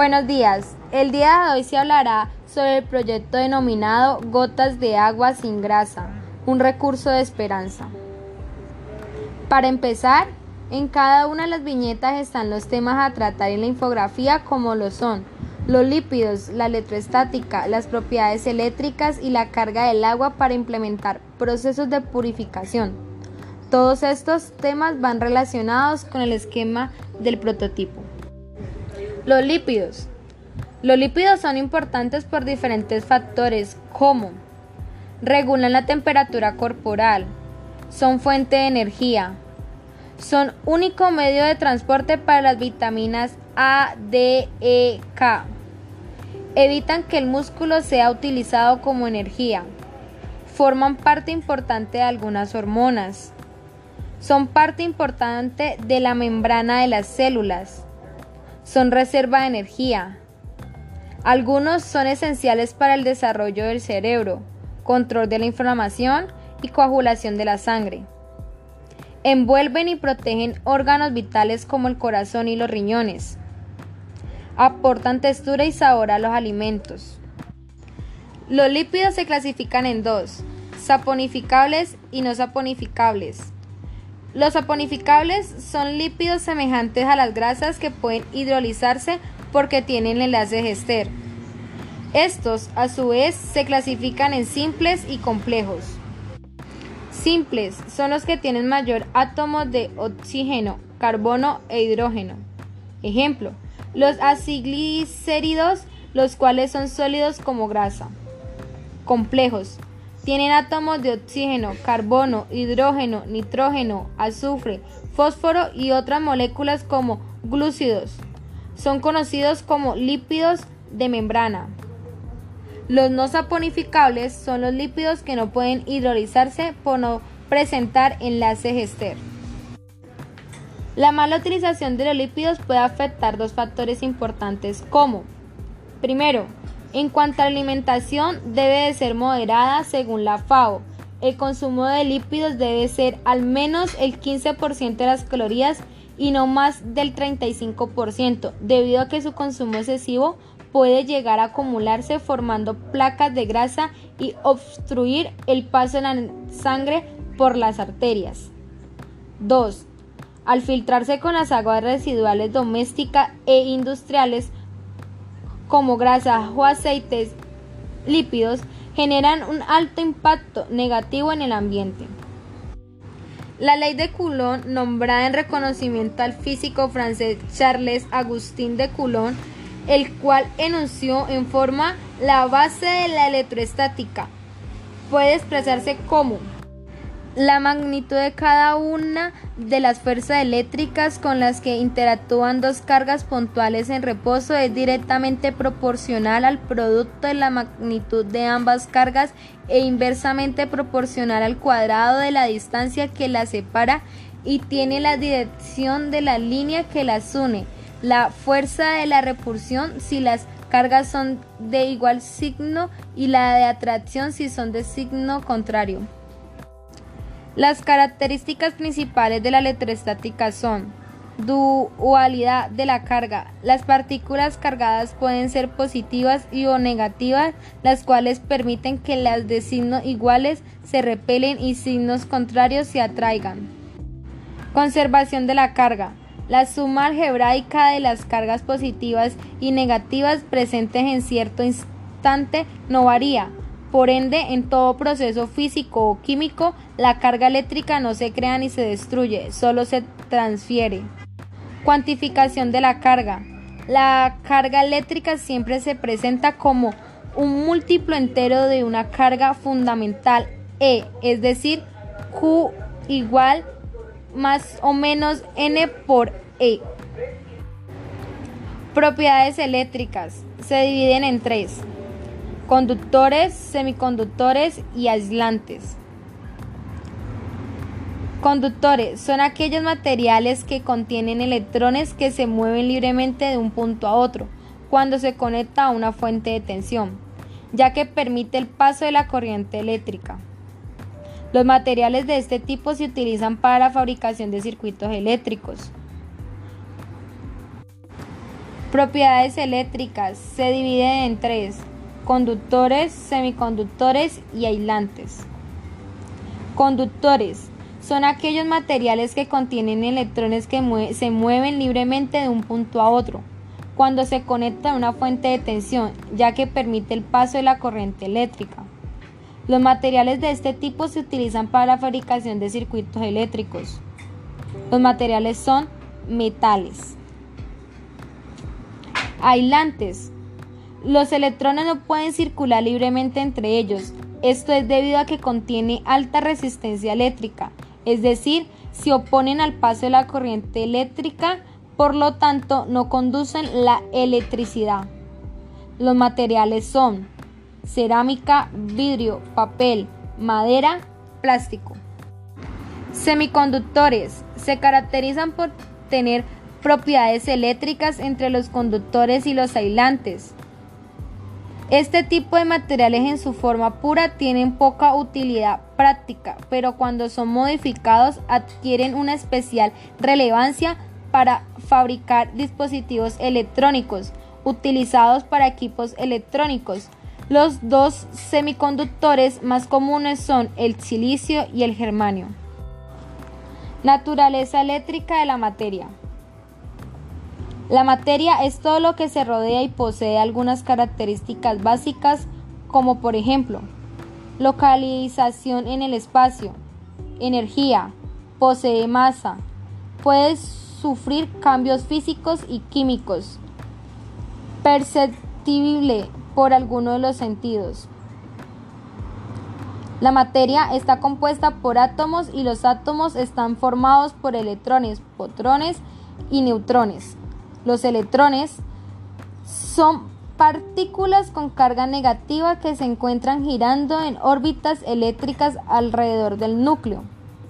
Buenos días. El día de hoy se hablará sobre el proyecto denominado Gotas de agua sin grasa, un recurso de esperanza. Para empezar, en cada una de las viñetas están los temas a tratar en la infografía como lo son los lípidos, la electroestática, las propiedades eléctricas y la carga del agua para implementar procesos de purificación. Todos estos temas van relacionados con el esquema del prototipo. Los lípidos. Los lípidos son importantes por diferentes factores como regulan la temperatura corporal, son fuente de energía, son único medio de transporte para las vitaminas A, D, E, K, evitan que el músculo sea utilizado como energía, forman parte importante de algunas hormonas, son parte importante de la membrana de las células, son reserva de energía. Algunos son esenciales para el desarrollo del cerebro, control de la inflamación y coagulación de la sangre. Envuelven y protegen órganos vitales como el corazón y los riñones. Aportan textura y sabor a los alimentos. Los lípidos se clasifican en dos, saponificables y no saponificables. Los saponificables son lípidos semejantes a las grasas que pueden hidrolizarse porque tienen enlace ester. Estos, a su vez, se clasifican en simples y complejos. Simples son los que tienen mayor átomo de oxígeno, carbono e hidrógeno. Ejemplo, los aciglicéridos, los cuales son sólidos como grasa. Complejos tienen átomos de oxígeno, carbono, hidrógeno, nitrógeno, azufre, fósforo y otras moléculas como glúcidos. Son conocidos como lípidos de membrana. Los no saponificables son los lípidos que no pueden hidrolizarse por no presentar enlaces ester. La mala utilización de los lípidos puede afectar dos factores importantes como, primero, en cuanto a la alimentación, debe de ser moderada según la FAO. El consumo de lípidos debe ser al menos el 15% de las calorías y no más del 35%, debido a que su consumo excesivo puede llegar a acumularse formando placas de grasa y obstruir el paso de la sangre por las arterias. 2. Al filtrarse con las aguas residuales domésticas e industriales, como grasas o aceites lípidos generan un alto impacto negativo en el ambiente. La ley de Coulomb, nombrada en reconocimiento al físico francés Charles Agustín de Coulomb, el cual enunció en forma la base de la electroestática, puede expresarse como la magnitud de cada una de las fuerzas eléctricas con las que interactúan dos cargas puntuales en reposo es directamente proporcional al producto de la magnitud de ambas cargas e inversamente proporcional al cuadrado de la distancia que las separa y tiene la dirección de la línea que las une. La fuerza de la repulsión si las cargas son de igual signo y la de atracción si son de signo contrario. Las características principales de la electrostática son dualidad de la carga. Las partículas cargadas pueden ser positivas y o negativas, las cuales permiten que las de signos iguales se repelen y signos contrarios se atraigan. Conservación de la carga. La suma algebraica de las cargas positivas y negativas presentes en cierto instante no varía, por ende, en todo proceso físico o químico, la carga eléctrica no se crea ni se destruye, solo se transfiere. Cuantificación de la carga. La carga eléctrica siempre se presenta como un múltiplo entero de una carga fundamental E, es decir, Q igual más o menos N por E. Propiedades eléctricas. Se dividen en tres conductores, semiconductores y aislantes. Conductores son aquellos materiales que contienen electrones que se mueven libremente de un punto a otro cuando se conecta a una fuente de tensión, ya que permite el paso de la corriente eléctrica. Los materiales de este tipo se utilizan para la fabricación de circuitos eléctricos. Propiedades eléctricas se dividen en tres, conductores, semiconductores y aislantes. Conductores son aquellos materiales que contienen electrones que se mueven libremente de un punto a otro cuando se conecta a una fuente de tensión, ya que permite el paso de la corriente eléctrica. Los materiales de este tipo se utilizan para la fabricación de circuitos eléctricos. Los materiales son metales. Aislantes. Los electrones no pueden circular libremente entre ellos. Esto es debido a que contiene alta resistencia eléctrica, es decir, se oponen al paso de la corriente eléctrica, por lo tanto no conducen la electricidad. Los materiales son cerámica, vidrio, papel, madera, plástico. Semiconductores se caracterizan por tener propiedades eléctricas entre los conductores y los aislantes. Este tipo de materiales en su forma pura tienen poca utilidad práctica, pero cuando son modificados adquieren una especial relevancia para fabricar dispositivos electrónicos utilizados para equipos electrónicos. Los dos semiconductores más comunes son el silicio y el germanio. Naturaleza eléctrica de la materia. La materia es todo lo que se rodea y posee algunas características básicas como por ejemplo localización en el espacio, energía, posee masa, puede sufrir cambios físicos y químicos, perceptible por alguno de los sentidos. La materia está compuesta por átomos y los átomos están formados por electrones, protones y neutrones. Los electrones son partículas con carga negativa que se encuentran girando en órbitas eléctricas alrededor del núcleo.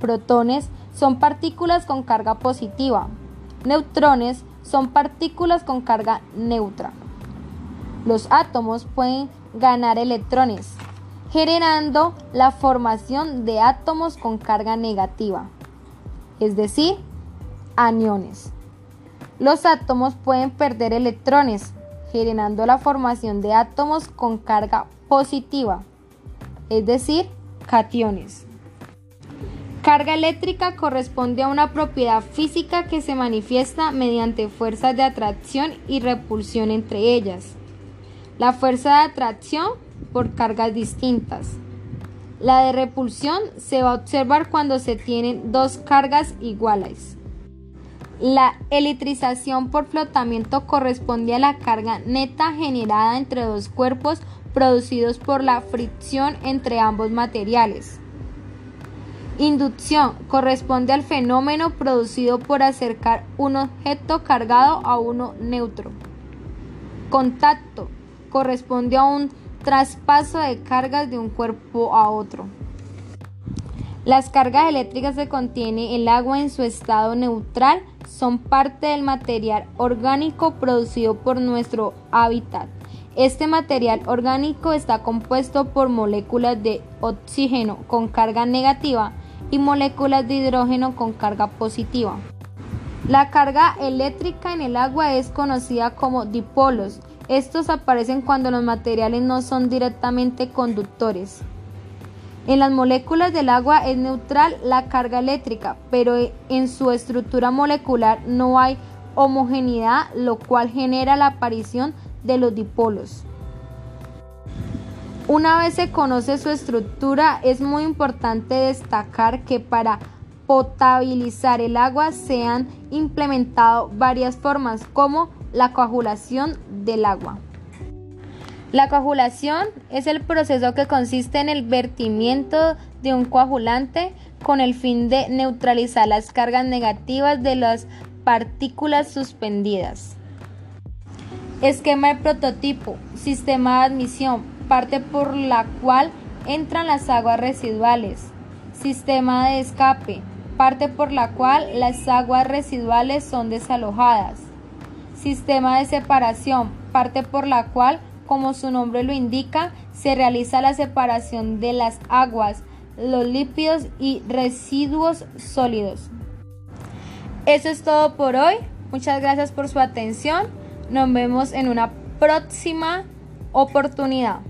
Protones son partículas con carga positiva. Neutrones son partículas con carga neutra. Los átomos pueden ganar electrones, generando la formación de átomos con carga negativa, es decir, aniones. Los átomos pueden perder electrones, generando la formación de átomos con carga positiva, es decir, cationes. Carga eléctrica corresponde a una propiedad física que se manifiesta mediante fuerzas de atracción y repulsión entre ellas. La fuerza de atracción por cargas distintas. La de repulsión se va a observar cuando se tienen dos cargas iguales. La electrización por flotamiento corresponde a la carga neta generada entre dos cuerpos producidos por la fricción entre ambos materiales. Inducción corresponde al fenómeno producido por acercar un objeto cargado a uno neutro. Contacto corresponde a un traspaso de cargas de un cuerpo a otro. Las cargas eléctricas que contiene el agua en su estado neutral son parte del material orgánico producido por nuestro hábitat. Este material orgánico está compuesto por moléculas de oxígeno con carga negativa y moléculas de hidrógeno con carga positiva. La carga eléctrica en el agua es conocida como dipolos. Estos aparecen cuando los materiales no son directamente conductores. En las moléculas del agua es neutral la carga eléctrica, pero en su estructura molecular no hay homogeneidad, lo cual genera la aparición de los dipolos. Una vez se conoce su estructura, es muy importante destacar que para potabilizar el agua se han implementado varias formas como la coagulación del agua. La coagulación es el proceso que consiste en el vertimiento de un coagulante con el fin de neutralizar las cargas negativas de las partículas suspendidas. Esquema de prototipo, sistema de admisión, parte por la cual entran las aguas residuales. Sistema de escape, parte por la cual las aguas residuales son desalojadas. Sistema de separación, parte por la cual como su nombre lo indica, se realiza la separación de las aguas, los lípidos y residuos sólidos. Eso es todo por hoy. Muchas gracias por su atención. Nos vemos en una próxima oportunidad.